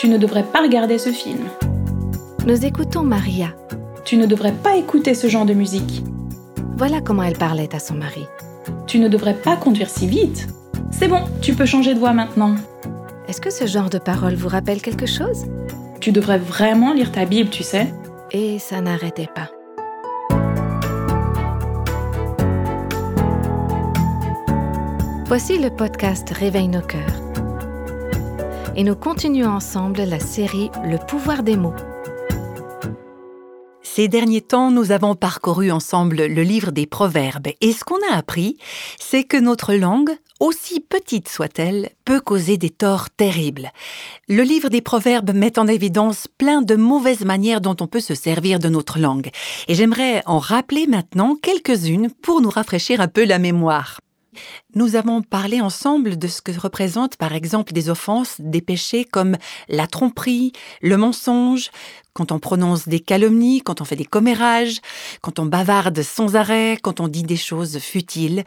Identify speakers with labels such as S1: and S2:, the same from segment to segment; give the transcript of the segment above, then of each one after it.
S1: Tu ne devrais pas regarder ce film.
S2: Nous écoutons Maria.
S1: Tu ne devrais pas écouter ce genre de musique.
S2: Voilà comment elle parlait à son mari.
S1: Tu ne devrais pas conduire si vite. C'est bon, tu peux changer de voix maintenant.
S2: Est-ce que ce genre de parole vous rappelle quelque chose?
S1: Tu devrais vraiment lire ta Bible, tu sais.
S2: Et ça n'arrêtait pas. Voici le podcast Réveille nos cœurs. Et nous continuons ensemble la série Le pouvoir des mots.
S3: Ces derniers temps, nous avons parcouru ensemble le livre des Proverbes et ce qu'on a appris, c'est que notre langue, aussi petite soit-elle, peut causer des torts terribles. Le livre des Proverbes met en évidence plein de mauvaises manières dont on peut se servir de notre langue. Et j'aimerais en rappeler maintenant quelques-unes pour nous rafraîchir un peu la mémoire. Nous avons parlé ensemble de ce que représentent par exemple des offenses, des péchés comme la tromperie, le mensonge, quand on prononce des calomnies, quand on fait des commérages, quand on bavarde sans arrêt, quand on dit des choses futiles.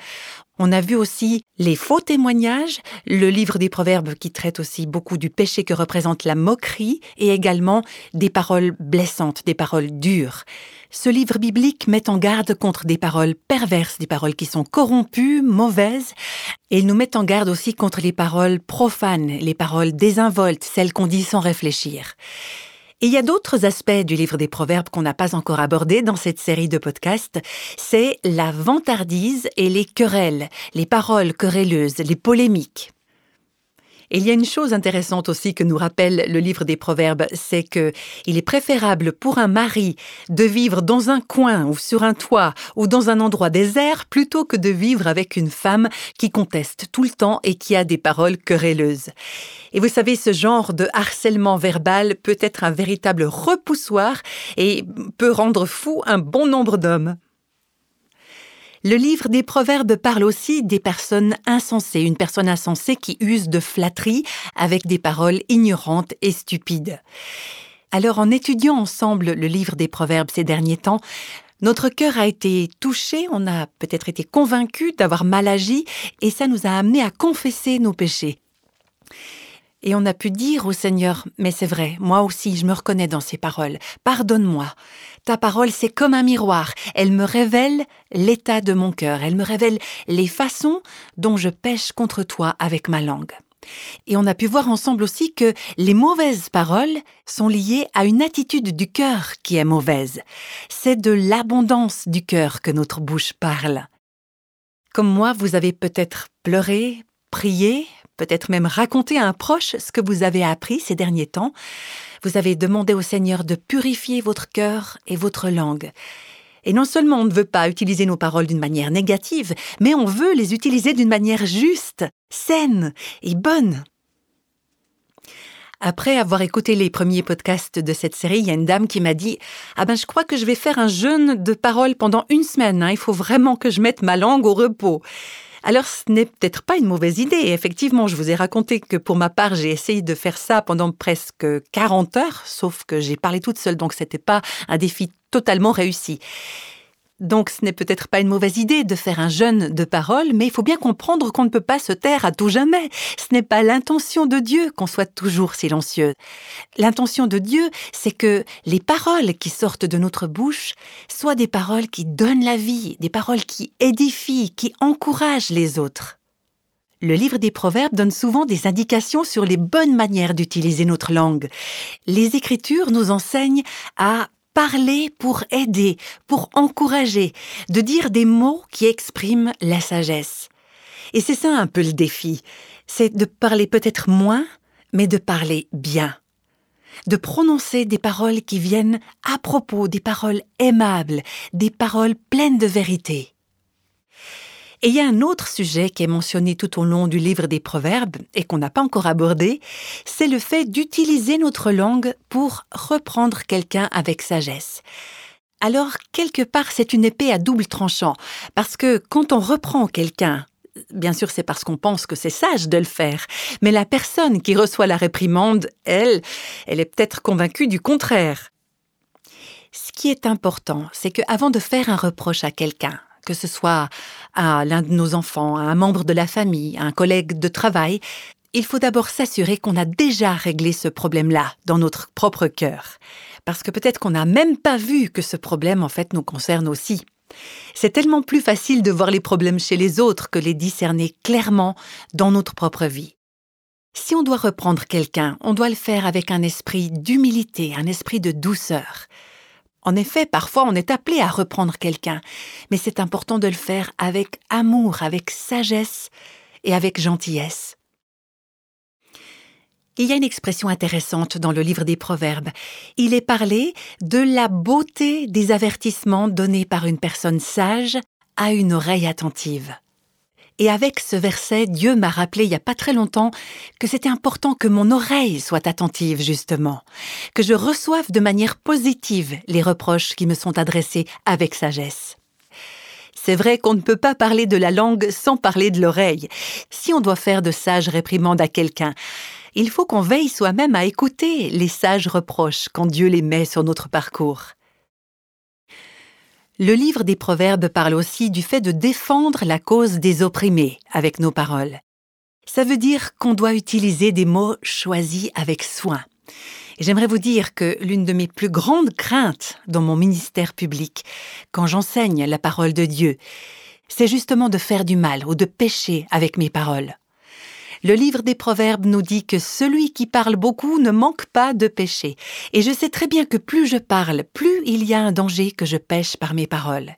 S3: On a vu aussi les faux témoignages, le livre des proverbes qui traite aussi beaucoup du péché que représente la moquerie et également des paroles blessantes, des paroles dures. Ce livre biblique met en garde contre des paroles perverses, des paroles qui sont corrompues, mauvaises, et il nous met en garde aussi contre les paroles profanes, les paroles désinvoltes, celles qu'on dit sans réfléchir. Et il y a d'autres aspects du livre des Proverbes qu'on n'a pas encore abordés dans cette série de podcasts. C'est la vantardise et les querelles, les paroles querelleuses, les polémiques. Il y a une chose intéressante aussi que nous rappelle le livre des Proverbes, c'est que il est préférable pour un mari de vivre dans un coin ou sur un toit ou dans un endroit désert plutôt que de vivre avec une femme qui conteste tout le temps et qui a des paroles querelleuses. Et vous savez, ce genre de harcèlement verbal peut être un véritable repoussoir et peut rendre fou un bon nombre d'hommes. Le livre des Proverbes parle aussi des personnes insensées, une personne insensée qui use de flatterie avec des paroles ignorantes et stupides. Alors en étudiant ensemble le livre des Proverbes ces derniers temps, notre cœur a été touché, on a peut-être été convaincu d'avoir mal agi, et ça nous a amené à confesser nos péchés. Et on a pu dire au Seigneur, mais c'est vrai, moi aussi je me reconnais dans ces paroles, pardonne-moi. Ta parole, c'est comme un miroir, elle me révèle l'état de mon cœur, elle me révèle les façons dont je pêche contre toi avec ma langue. Et on a pu voir ensemble aussi que les mauvaises paroles sont liées à une attitude du cœur qui est mauvaise. C'est de l'abondance du cœur que notre bouche parle. Comme moi, vous avez peut-être pleuré, prié, peut-être même raconter à un proche ce que vous avez appris ces derniers temps. Vous avez demandé au Seigneur de purifier votre cœur et votre langue. Et non seulement on ne veut pas utiliser nos paroles d'une manière négative, mais on veut les utiliser d'une manière juste, saine et bonne. Après avoir écouté les premiers podcasts de cette série, il y a une dame qui m'a dit Ah ben, je crois que je vais faire un jeûne de paroles pendant une semaine. Hein. Il faut vraiment que je mette ma langue au repos. Alors ce n'est peut-être pas une mauvaise idée. effectivement, je vous ai raconté que pour ma part, j'ai essayé de faire ça pendant presque 40 heures, sauf que j'ai parlé toute seule, donc c'était pas un défi totalement réussi. Donc ce n'est peut-être pas une mauvaise idée de faire un jeûne de parole, mais il faut bien comprendre qu'on ne peut pas se taire à tout jamais. Ce n'est pas l'intention de Dieu qu'on soit toujours silencieux. L'intention de Dieu, c'est que les paroles qui sortent de notre bouche soient des paroles qui donnent la vie, des paroles qui édifient, qui encouragent les autres. Le livre des Proverbes donne souvent des indications sur les bonnes manières d'utiliser notre langue. Les Écritures nous enseignent à parler pour aider, pour encourager, de dire des mots qui expriment la sagesse. Et c'est ça un peu le défi, c'est de parler peut-être moins, mais de parler bien. De prononcer des paroles qui viennent à propos, des paroles aimables, des paroles pleines de vérité. Et il y a un autre sujet qui est mentionné tout au long du livre des Proverbes et qu'on n'a pas encore abordé, c'est le fait d'utiliser notre langue pour reprendre quelqu'un avec sagesse. Alors, quelque part, c'est une épée à double tranchant, parce que quand on reprend quelqu'un, bien sûr, c'est parce qu'on pense que c'est sage de le faire, mais la personne qui reçoit la réprimande, elle, elle est peut-être convaincue du contraire. Ce qui est important, c'est qu'avant de faire un reproche à quelqu'un, que ce soit à l'un de nos enfants, à un membre de la famille, à un collègue de travail, il faut d'abord s'assurer qu'on a déjà réglé ce problème-là dans notre propre cœur. Parce que peut-être qu'on n'a même pas vu que ce problème en fait nous concerne aussi. C'est tellement plus facile de voir les problèmes chez les autres que les discerner clairement dans notre propre vie. Si on doit reprendre quelqu'un, on doit le faire avec un esprit d'humilité, un esprit de douceur. En effet, parfois on est appelé à reprendre quelqu'un, mais c'est important de le faire avec amour, avec sagesse et avec gentillesse. Il y a une expression intéressante dans le livre des Proverbes. Il est parlé de la beauté des avertissements donnés par une personne sage à une oreille attentive. Et avec ce verset, Dieu m'a rappelé il n'y a pas très longtemps que c'était important que mon oreille soit attentive, justement, que je reçoive de manière positive les reproches qui me sont adressés avec sagesse. C'est vrai qu'on ne peut pas parler de la langue sans parler de l'oreille. Si on doit faire de sages réprimandes à quelqu'un, il faut qu'on veille soi-même à écouter les sages reproches quand Dieu les met sur notre parcours. Le livre des Proverbes parle aussi du fait de défendre la cause des opprimés avec nos paroles. Ça veut dire qu'on doit utiliser des mots choisis avec soin. J'aimerais vous dire que l'une de mes plus grandes craintes dans mon ministère public, quand j'enseigne la parole de Dieu, c'est justement de faire du mal ou de pécher avec mes paroles. Le livre des Proverbes nous dit que celui qui parle beaucoup ne manque pas de péché. Et je sais très bien que plus je parle, plus il y a un danger que je pêche par mes paroles.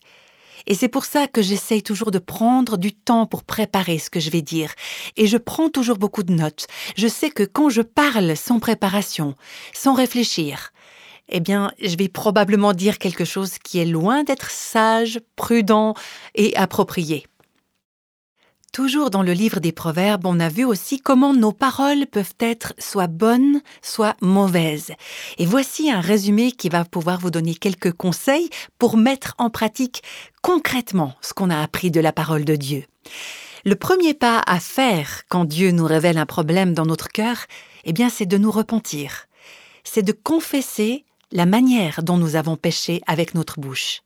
S3: Et c'est pour ça que j'essaye toujours de prendre du temps pour préparer ce que je vais dire. Et je prends toujours beaucoup de notes. Je sais que quand je parle sans préparation, sans réfléchir, eh bien, je vais probablement dire quelque chose qui est loin d'être sage, prudent et approprié. Toujours dans le livre des Proverbes, on a vu aussi comment nos paroles peuvent être soit bonnes, soit mauvaises. Et voici un résumé qui va pouvoir vous donner quelques conseils pour mettre en pratique concrètement ce qu'on a appris de la parole de Dieu. Le premier pas à faire quand Dieu nous révèle un problème dans notre cœur, eh bien, c'est de nous repentir. C'est de confesser la manière dont nous avons péché avec notre bouche.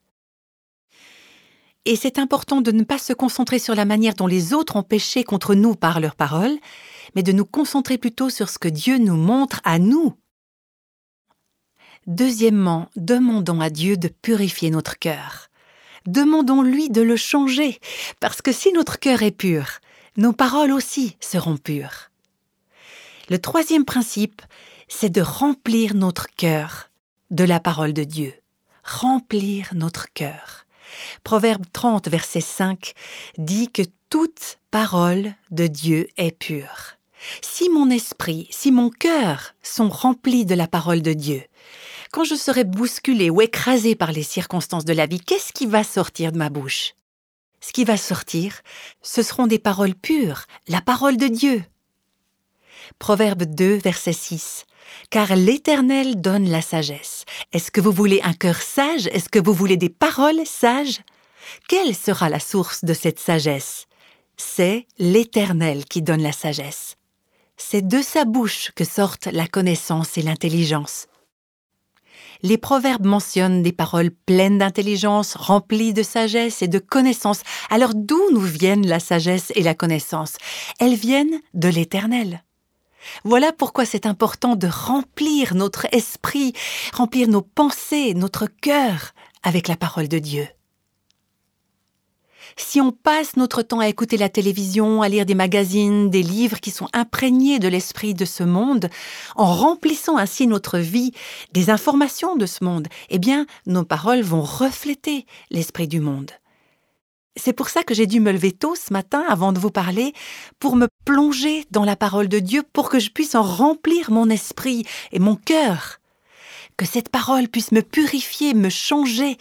S3: Et c'est important de ne pas se concentrer sur la manière dont les autres ont péché contre nous par leurs paroles, mais de nous concentrer plutôt sur ce que Dieu nous montre à nous. Deuxièmement, demandons à Dieu de purifier notre cœur. Demandons-lui de le changer, parce que si notre cœur est pur, nos paroles aussi seront pures. Le troisième principe, c'est de remplir notre cœur de la parole de Dieu. Remplir notre cœur. Proverbe 30, verset 5 dit que toute parole de Dieu est pure. Si mon esprit, si mon cœur sont remplis de la parole de Dieu, quand je serai bousculé ou écrasé par les circonstances de la vie, qu'est-ce qui va sortir de ma bouche? Ce qui va sortir, ce seront des paroles pures, la parole de Dieu. Proverbe 2, verset 6 car l'Éternel donne la sagesse. Est-ce que vous voulez un cœur sage? Est-ce que vous voulez des paroles sages? Quelle sera la source de cette sagesse? C'est l'Éternel qui donne la sagesse. C'est de sa bouche que sortent la connaissance et l'intelligence. Les proverbes mentionnent des paroles pleines d'intelligence, remplies de sagesse et de connaissance. Alors d'où nous viennent la sagesse et la connaissance? Elles viennent de l'Éternel. Voilà pourquoi c'est important de remplir notre esprit, remplir nos pensées, notre cœur avec la parole de Dieu. Si on passe notre temps à écouter la télévision, à lire des magazines, des livres qui sont imprégnés de l'esprit de ce monde, en remplissant ainsi notre vie des informations de ce monde, eh bien, nos paroles vont refléter l'esprit du monde. C'est pour ça que j'ai dû me lever tôt ce matin avant de vous parler, pour me plonger dans la parole de Dieu, pour que je puisse en remplir mon esprit et mon cœur. Que cette parole puisse me purifier, me changer,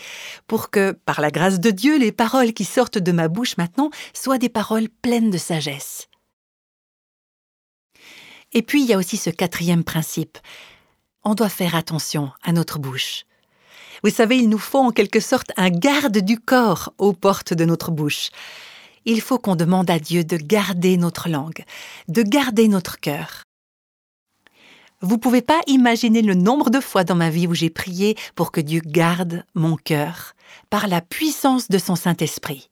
S3: pour que, par la grâce de Dieu, les paroles qui sortent de ma bouche maintenant soient des paroles pleines de sagesse. Et puis il y a aussi ce quatrième principe. On doit faire attention à notre bouche. Vous savez, il nous faut en quelque sorte un garde du corps aux portes de notre bouche. Il faut qu'on demande à Dieu de garder notre langue, de garder notre cœur. Vous ne pouvez pas imaginer le nombre de fois dans ma vie où j'ai prié pour que Dieu garde mon cœur par la puissance de son Saint-Esprit.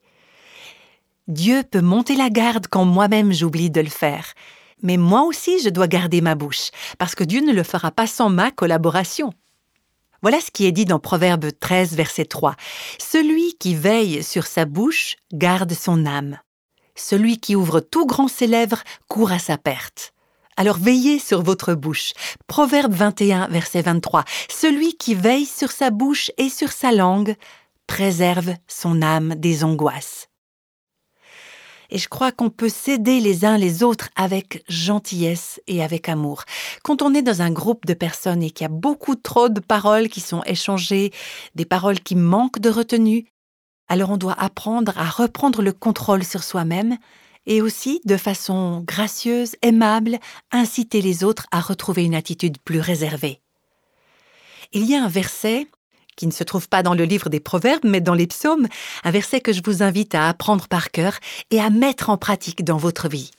S3: Dieu peut monter la garde quand moi-même j'oublie de le faire. Mais moi aussi, je dois garder ma bouche, parce que Dieu ne le fera pas sans ma collaboration. Voilà ce qui est dit dans Proverbe 13, verset 3. Celui qui veille sur sa bouche garde son âme. Celui qui ouvre tout grand ses lèvres court à sa perte. Alors veillez sur votre bouche. Proverbe 21, verset 23. Celui qui veille sur sa bouche et sur sa langue préserve son âme des angoisses. Et je crois qu'on peut s'aider les uns les autres avec gentillesse et avec amour. Quand on est dans un groupe de personnes et qu'il y a beaucoup trop de paroles qui sont échangées, des paroles qui manquent de retenue, alors on doit apprendre à reprendre le contrôle sur soi-même et aussi, de façon gracieuse, aimable, inciter les autres à retrouver une attitude plus réservée. Il y a un verset qui ne se trouve pas dans le livre des Proverbes, mais dans les psaumes, un verset que je vous invite à apprendre par cœur et à mettre en pratique dans votre vie.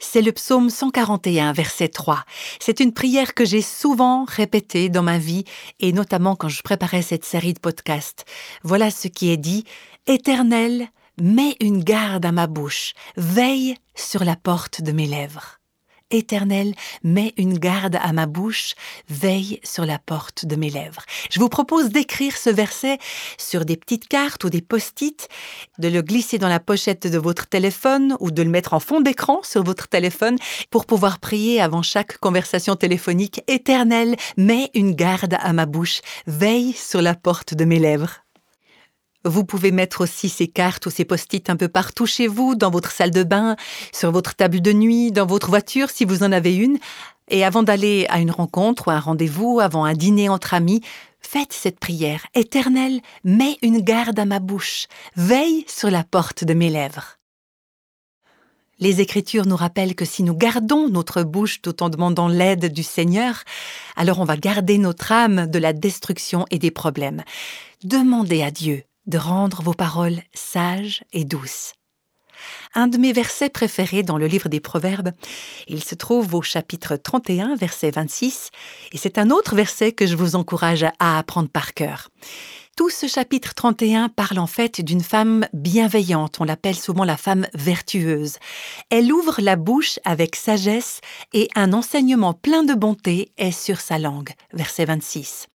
S3: C'est le psaume 141, verset 3. C'est une prière que j'ai souvent répétée dans ma vie, et notamment quand je préparais cette série de podcasts. Voilà ce qui est dit. Éternel, mets une garde à ma bouche, veille sur la porte de mes lèvres. Éternel, mets une garde à ma bouche, veille sur la porte de mes lèvres. Je vous propose d'écrire ce verset sur des petites cartes ou des post-it, de le glisser dans la pochette de votre téléphone ou de le mettre en fond d'écran sur votre téléphone pour pouvoir prier avant chaque conversation téléphonique. Éternel, mets une garde à ma bouche, veille sur la porte de mes lèvres. Vous pouvez mettre aussi ces cartes ou ces post-it un peu partout chez vous, dans votre salle de bain, sur votre table de nuit, dans votre voiture si vous en avez une. Et avant d'aller à une rencontre ou un rendez-vous, avant un dîner entre amis, faites cette prière. Éternel, mets une garde à ma bouche, veille sur la porte de mes lèvres. Les Écritures nous rappellent que si nous gardons notre bouche tout en demandant l'aide du Seigneur, alors on va garder notre âme de la destruction et des problèmes. Demandez à Dieu de rendre vos paroles sages et douces. Un de mes versets préférés dans le livre des Proverbes, il se trouve au chapitre 31, verset 26, et c'est un autre verset que je vous encourage à apprendre par cœur. Tout ce chapitre 31 parle en fait d'une femme bienveillante, on l'appelle souvent la femme vertueuse. Elle ouvre la bouche avec sagesse et un enseignement plein de bonté est sur sa langue. Verset 26.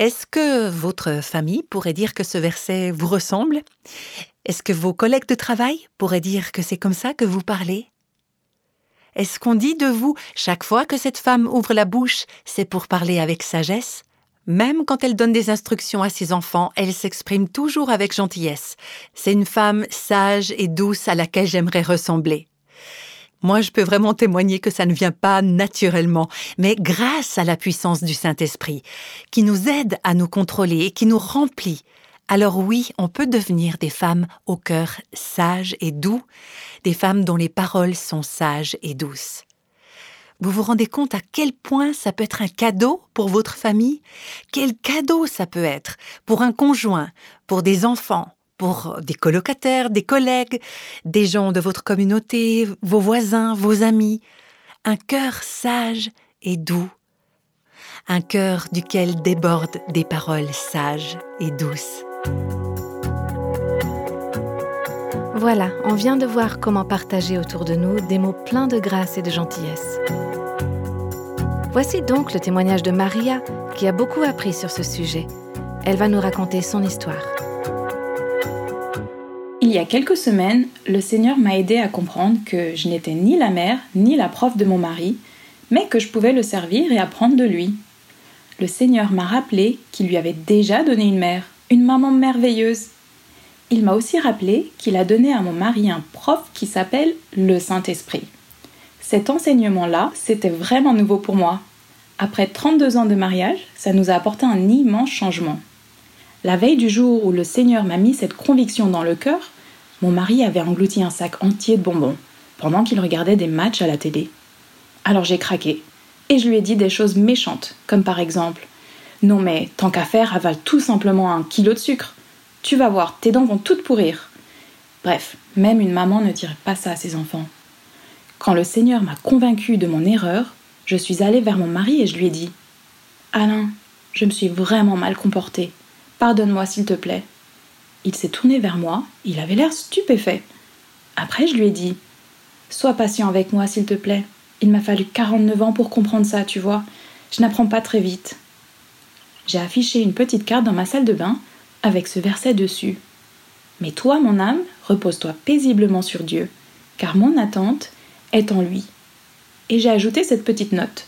S3: Est-ce que votre famille pourrait dire que ce verset vous ressemble? Est-ce que vos collègues de travail pourraient dire que c'est comme ça que vous parlez? Est-ce qu'on dit de vous, chaque fois que cette femme ouvre la bouche, c'est pour parler avec sagesse? Même quand elle donne des instructions à ses enfants, elle s'exprime toujours avec gentillesse. C'est une femme sage et douce à laquelle j'aimerais ressembler. Moi, je peux vraiment témoigner que ça ne vient pas naturellement, mais grâce à la puissance du Saint-Esprit, qui nous aide à nous contrôler et qui nous remplit. Alors oui, on peut devenir des femmes au cœur sage et doux, des femmes dont les paroles sont sages et douces. Vous vous rendez compte à quel point ça peut être un cadeau pour votre famille? Quel cadeau ça peut être pour un conjoint, pour des enfants, pour des colocataires, des collègues, des gens de votre communauté, vos voisins, vos amis. Un cœur sage et doux. Un cœur duquel débordent des paroles sages et douces.
S2: Voilà, on vient de voir comment partager autour de nous des mots pleins de grâce et de gentillesse. Voici donc le témoignage de Maria qui a beaucoup appris sur ce sujet. Elle va nous raconter son histoire.
S1: Il y a quelques semaines, le Seigneur m'a aidé à comprendre que je n'étais ni la mère ni la prof de mon mari, mais que je pouvais le servir et apprendre de lui. Le Seigneur m'a rappelé qu'il lui avait déjà donné une mère, une maman merveilleuse. Il m'a aussi rappelé qu'il a donné à mon mari un prof qui s'appelle le Saint-Esprit. Cet enseignement-là, c'était vraiment nouveau pour moi. Après 32 ans de mariage, ça nous a apporté un immense changement. La veille du jour où le Seigneur m'a mis cette conviction dans le cœur, mon mari avait englouti un sac entier de bonbons pendant qu'il regardait des matchs à la télé. Alors j'ai craqué et je lui ai dit des choses méchantes, comme par exemple Non mais tant qu'à faire, avale tout simplement un kilo de sucre. Tu vas voir, tes dents vont toutes pourrir. Bref, même une maman ne dirait pas ça à ses enfants. Quand le Seigneur m'a convaincu de mon erreur, je suis allée vers mon mari et je lui ai dit Alain, je me suis vraiment mal comportée. Pardonne-moi, s'il te plaît. Il s'est tourné vers moi, il avait l'air stupéfait. Après, je lui ai dit Sois patient avec moi, s'il te plaît. Il m'a fallu 49 ans pour comprendre ça, tu vois. Je n'apprends pas très vite. J'ai affiché une petite carte dans ma salle de bain avec ce verset dessus. Mais toi, mon âme, repose-toi paisiblement sur Dieu, car mon attente est en lui. Et j'ai ajouté cette petite note.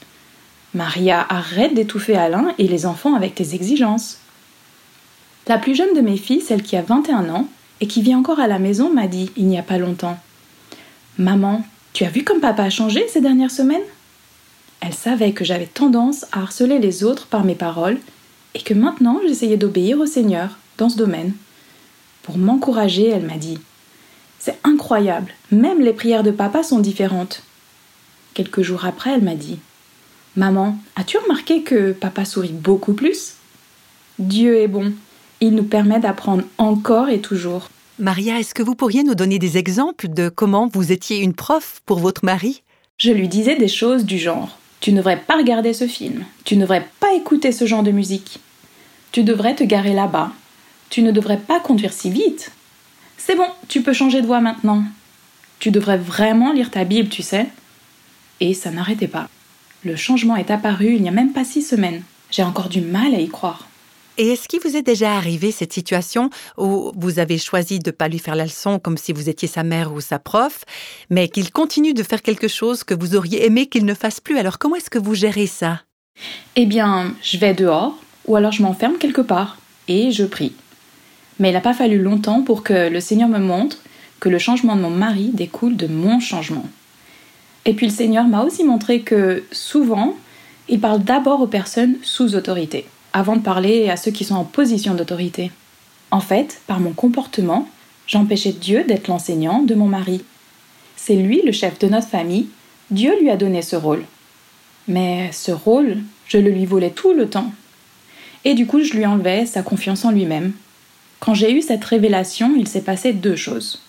S1: Maria, arrête d'étouffer Alain et les enfants avec tes exigences. La plus jeune de mes filles, celle qui a 21 ans et qui vit encore à la maison, m'a dit il n'y a pas longtemps Maman, tu as vu comme papa a changé ces dernières semaines? Elle savait que j'avais tendance à harceler les autres par mes paroles et que maintenant j'essayais d'obéir au Seigneur dans ce domaine. Pour m'encourager, elle m'a dit C'est incroyable, même les prières de papa sont différentes. Quelques jours après, elle m'a dit Maman, as-tu remarqué que papa sourit beaucoup plus Dieu est bon, il nous permet d'apprendre encore et toujours.
S3: Maria, est-ce que vous pourriez nous donner des exemples de comment vous étiez une prof pour votre mari?
S1: Je lui disais des choses du genre Tu ne devrais pas regarder ce film, tu ne devrais pas écouter ce genre de musique, tu devrais te garer là-bas, tu ne devrais pas conduire si vite. C'est bon, tu peux changer de voie maintenant. Tu devrais vraiment lire ta Bible, tu sais. Et ça n'arrêtait pas. Le changement est apparu il n'y a même pas six semaines. J'ai encore du mal à y croire.
S3: Et est-ce qu'il vous est déjà arrivé cette situation où vous avez choisi de ne pas lui faire la leçon comme si vous étiez sa mère ou sa prof, mais qu'il continue de faire quelque chose que vous auriez aimé qu'il ne fasse plus? Alors comment est-ce que vous gérez ça?
S1: Eh bien, je vais dehors, ou alors je m'enferme quelque part, et je prie. Mais il n'a pas fallu longtemps pour que le Seigneur me montre que le changement de mon mari découle de mon changement. Et puis le Seigneur m'a aussi montré que souvent, il parle d'abord aux personnes sous autorité, avant de parler à ceux qui sont en position d'autorité. En fait, par mon comportement, j'empêchais Dieu d'être l'enseignant de mon mari. C'est lui le chef de notre famille, Dieu lui a donné ce rôle. Mais ce rôle, je le lui volais tout le temps. Et du coup, je lui enlevais sa confiance en lui-même, quand j'ai eu cette révélation, il s'est passé deux choses.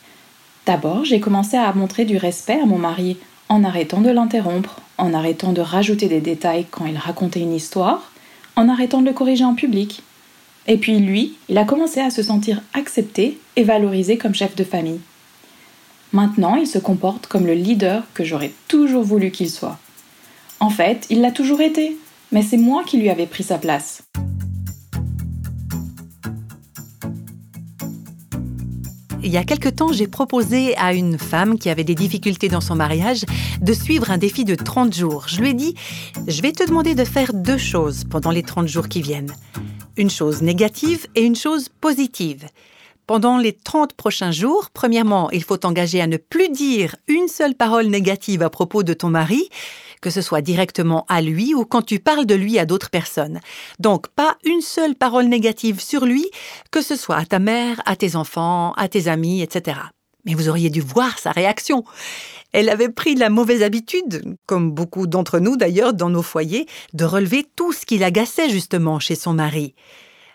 S1: D'abord, j'ai commencé à montrer du respect à mon mari en arrêtant de l'interrompre, en arrêtant de rajouter des détails quand il racontait une histoire, en arrêtant de le corriger en public. Et puis lui, il a commencé à se sentir accepté et valorisé comme chef de famille. Maintenant, il se comporte comme le leader que j'aurais toujours voulu qu'il soit. En fait, il l'a toujours été, mais c'est moi qui lui avais pris sa place.
S3: Il y a quelque temps, j'ai proposé à une femme qui avait des difficultés dans son mariage de suivre un défi de 30 jours. Je lui ai dit, je vais te demander de faire deux choses pendant les 30 jours qui viennent. Une chose négative et une chose positive. Pendant les 30 prochains jours, premièrement, il faut t'engager à ne plus dire une seule parole négative à propos de ton mari, que ce soit directement à lui ou quand tu parles de lui à d'autres personnes. Donc pas une seule parole négative sur lui, que ce soit à ta mère, à tes enfants, à tes amis, etc. Mais vous auriez dû voir sa réaction. Elle avait pris la mauvaise habitude, comme beaucoup d'entre nous d'ailleurs dans nos foyers, de relever tout ce qui l'agaçait justement chez son mari.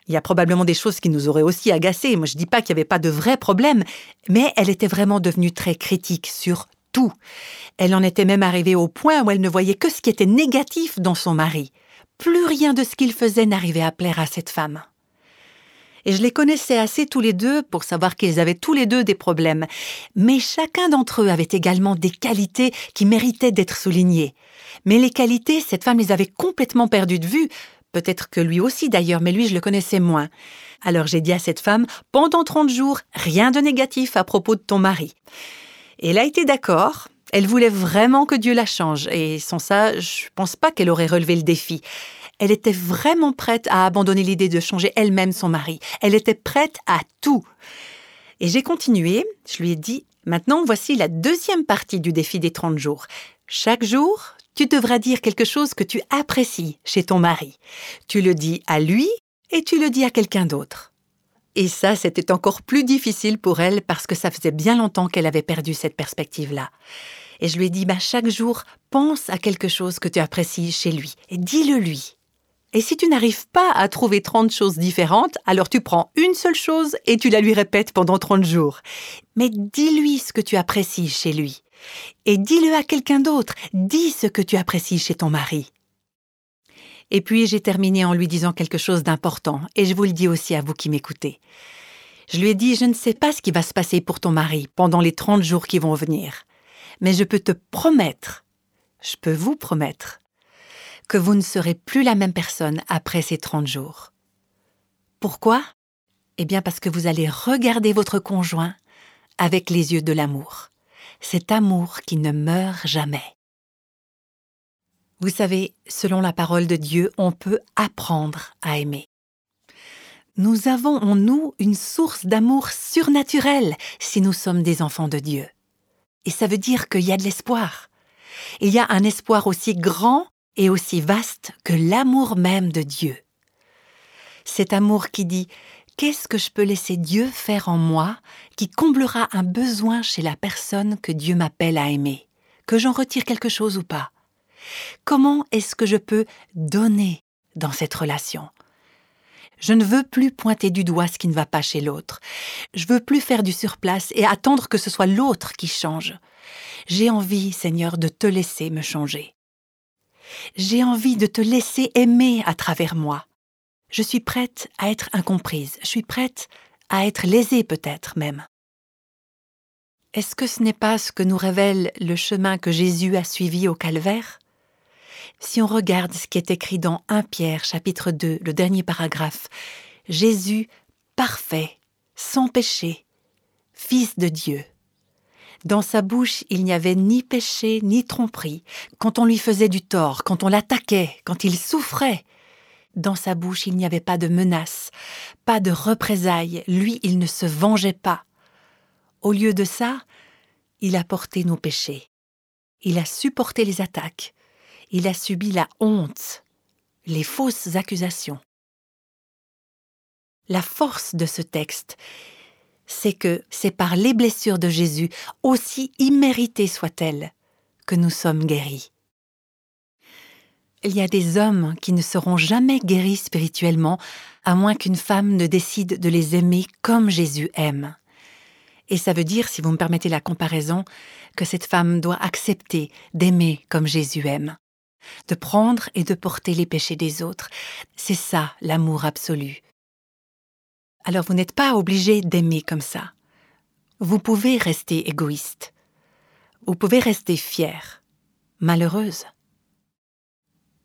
S3: Il y a probablement des choses qui nous auraient aussi agacés. Moi, je dis pas qu'il n'y avait pas de vrais problèmes, mais elle était vraiment devenue très critique sur tout. Elle en était même arrivée au point où elle ne voyait que ce qui était négatif dans son mari. Plus rien de ce qu'il faisait n'arrivait à plaire à cette femme. Et je les connaissais assez tous les deux pour savoir qu'ils avaient tous les deux des problèmes. Mais chacun d'entre eux avait également des qualités qui méritaient d'être soulignées. Mais les qualités, cette femme les avait complètement perdues de vue. Peut-être que lui aussi d'ailleurs, mais lui je le connaissais moins. Alors j'ai dit à cette femme, pendant 30 jours, rien de négatif à propos de ton mari. Et elle a été d'accord. Elle voulait vraiment que Dieu la change. Et sans ça, je pense pas qu'elle aurait relevé le défi. Elle était vraiment prête à abandonner l'idée de changer elle-même son mari. Elle était prête à tout. Et j'ai continué. Je lui ai dit, maintenant voici la deuxième partie du défi des 30 jours. Chaque jour, tu devras dire quelque chose que tu apprécies chez ton mari. Tu le dis à lui et tu le dis à quelqu'un d'autre. Et ça, c'était encore plus difficile pour elle parce que ça faisait bien longtemps qu'elle avait perdu cette perspective-là. Et je lui ai dit, bah, chaque jour, pense à quelque chose que tu apprécies chez lui et dis-le lui. Et si tu n'arrives pas à trouver 30 choses différentes, alors tu prends une seule chose et tu la lui répètes pendant 30 jours. Mais dis-lui ce que tu apprécies chez lui. Et dis-le à quelqu'un d'autre. Dis ce que tu apprécies chez ton mari. Et puis j'ai terminé en lui disant quelque chose d'important, et je vous le dis aussi à vous qui m'écoutez. Je lui ai dit, je ne sais pas ce qui va se passer pour ton mari pendant les 30 jours qui vont venir. mais je peux te promettre, je peux vous promettre, que vous ne serez plus la même personne après ces 30 jours. Pourquoi? Eh bien parce que vous allez regarder votre conjoint avec les yeux de l'amour. Cet amour qui ne meurt jamais. Vous savez, selon la parole de Dieu, on peut apprendre à aimer. Nous avons en nous une source d'amour surnaturel si nous sommes des enfants de Dieu. Et ça veut dire qu'il y a de l'espoir. Il y a un espoir aussi grand et aussi vaste que l'amour même de Dieu. Cet amour qui dit Qu'est-ce que je peux laisser Dieu faire en moi qui comblera un besoin chez la personne que Dieu m'appelle à aimer? Que j'en retire quelque chose ou pas? Comment est-ce que je peux donner dans cette relation? Je ne veux plus pointer du doigt ce qui ne va pas chez l'autre. Je veux plus faire du surplace et attendre que ce soit l'autre qui change. J'ai envie, Seigneur, de te laisser me changer. J'ai envie de te laisser aimer à travers moi. Je suis prête à être incomprise, je suis prête à être lésée peut-être même. Est-ce que ce n'est pas ce que nous révèle le chemin que Jésus a suivi au calvaire? Si on regarde ce qui est écrit dans 1 Pierre chapitre 2, le dernier paragraphe, Jésus parfait, sans péché, Fils de Dieu. Dans sa bouche, il n'y avait ni péché ni tromperie. Quand on lui faisait du tort, quand on l'attaquait, quand il souffrait, dans sa bouche, il n'y avait pas de menace, pas de représailles. Lui, il ne se vengeait pas. Au lieu de ça, il a porté nos péchés. Il a supporté les attaques il a subi la honte, les fausses accusations. La force de ce texte, c'est que c'est par les blessures de Jésus, aussi imméritées soient-elles, que nous sommes guéris. Il y a des hommes qui ne seront jamais guéris spirituellement, à moins qu'une femme ne décide de les aimer comme Jésus aime. Et ça veut dire, si vous me permettez la comparaison, que cette femme doit accepter d'aimer comme Jésus aime de prendre et de porter les péchés des autres. C'est ça l'amour absolu. Alors vous n'êtes pas obligé d'aimer comme ça. Vous pouvez rester égoïste. Vous pouvez rester fière, malheureuse.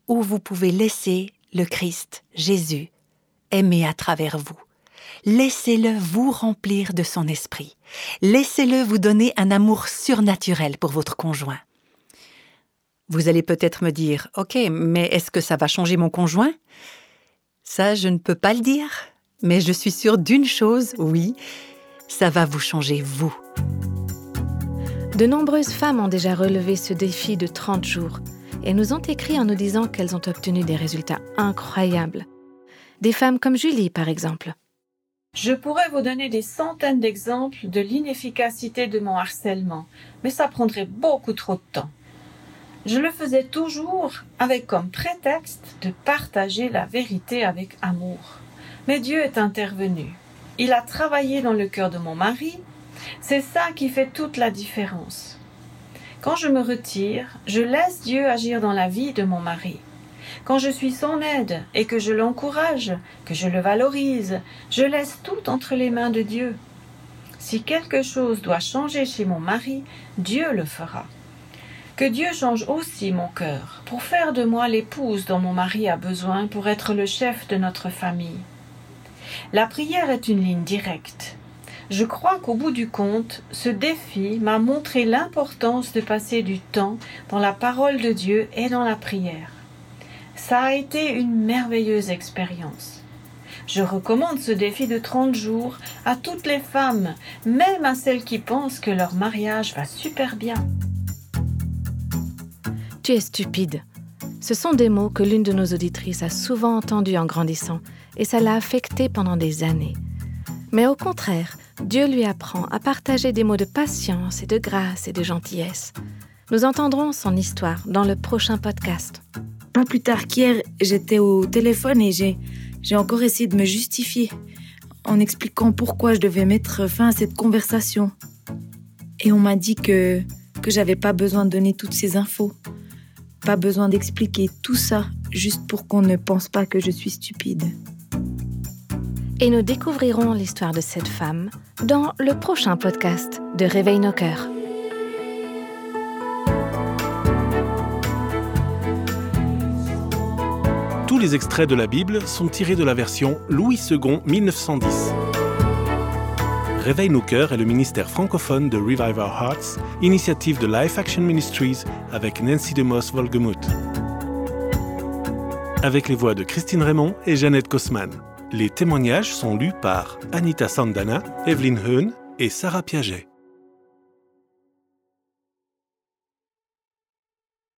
S3: Ou vous pouvez laisser le Christ, Jésus, aimer à travers vous. Laissez-le vous remplir de son esprit. Laissez-le vous donner un amour surnaturel pour votre conjoint. Vous allez peut-être me dire, OK, mais est-ce que ça va changer mon conjoint? Ça, je ne peux pas le dire, mais je suis sûre d'une chose, oui, ça va vous changer vous.
S2: De nombreuses femmes ont déjà relevé ce défi de 30 jours et nous ont écrit en nous disant qu'elles ont obtenu des résultats incroyables. Des femmes comme Julie, par exemple.
S4: Je pourrais vous donner des centaines d'exemples de l'inefficacité de mon harcèlement, mais ça prendrait beaucoup trop de temps. Je le faisais toujours avec comme prétexte de partager la vérité avec amour. Mais Dieu est intervenu. Il a travaillé dans le cœur de mon mari. C'est ça qui fait toute la différence. Quand je me retire, je laisse Dieu agir dans la vie de mon mari. Quand je suis son aide et que je l'encourage, que je le valorise, je laisse tout entre les mains de Dieu. Si quelque chose doit changer chez mon mari, Dieu le fera. Que Dieu change aussi mon cœur pour faire de moi l'épouse dont mon mari a besoin pour être le chef de notre famille. La prière est une ligne directe. Je crois qu'au bout du compte, ce défi m'a montré l'importance de passer du temps dans la parole de Dieu et dans la prière. Ça a été une merveilleuse expérience. Je recommande ce défi de 30 jours à toutes les femmes, même à celles qui pensent que leur mariage va super bien.
S2: Tu es stupide. Ce sont des mots que l'une de nos auditrices a souvent entendus en grandissant, et ça l'a affectée pendant des années. Mais au contraire, Dieu lui apprend à partager des mots de patience et de grâce et de gentillesse. Nous entendrons son histoire dans le prochain podcast.
S5: Pas plus tard qu'hier, j'étais au téléphone et j'ai, encore essayé de me justifier en expliquant pourquoi je devais mettre fin à cette conversation. Et on m'a dit que, que j'avais pas besoin de donner toutes ces infos. Pas besoin d'expliquer tout ça juste pour qu'on ne pense pas que je suis stupide.
S2: Et nous découvrirons l'histoire de cette femme dans le prochain podcast de Réveil nos cœurs.
S6: Tous les extraits de la Bible sont tirés de la version Louis II 1910. Réveille nos cœurs est le ministère francophone de Revive Our Hearts, initiative de Life Action Ministries avec Nancy DeMoss Volgemuth. Avec les voix de Christine Raymond et Jeannette Kosman. Les témoignages sont lus par Anita Sandana, Evelyn Heun et Sarah Piaget.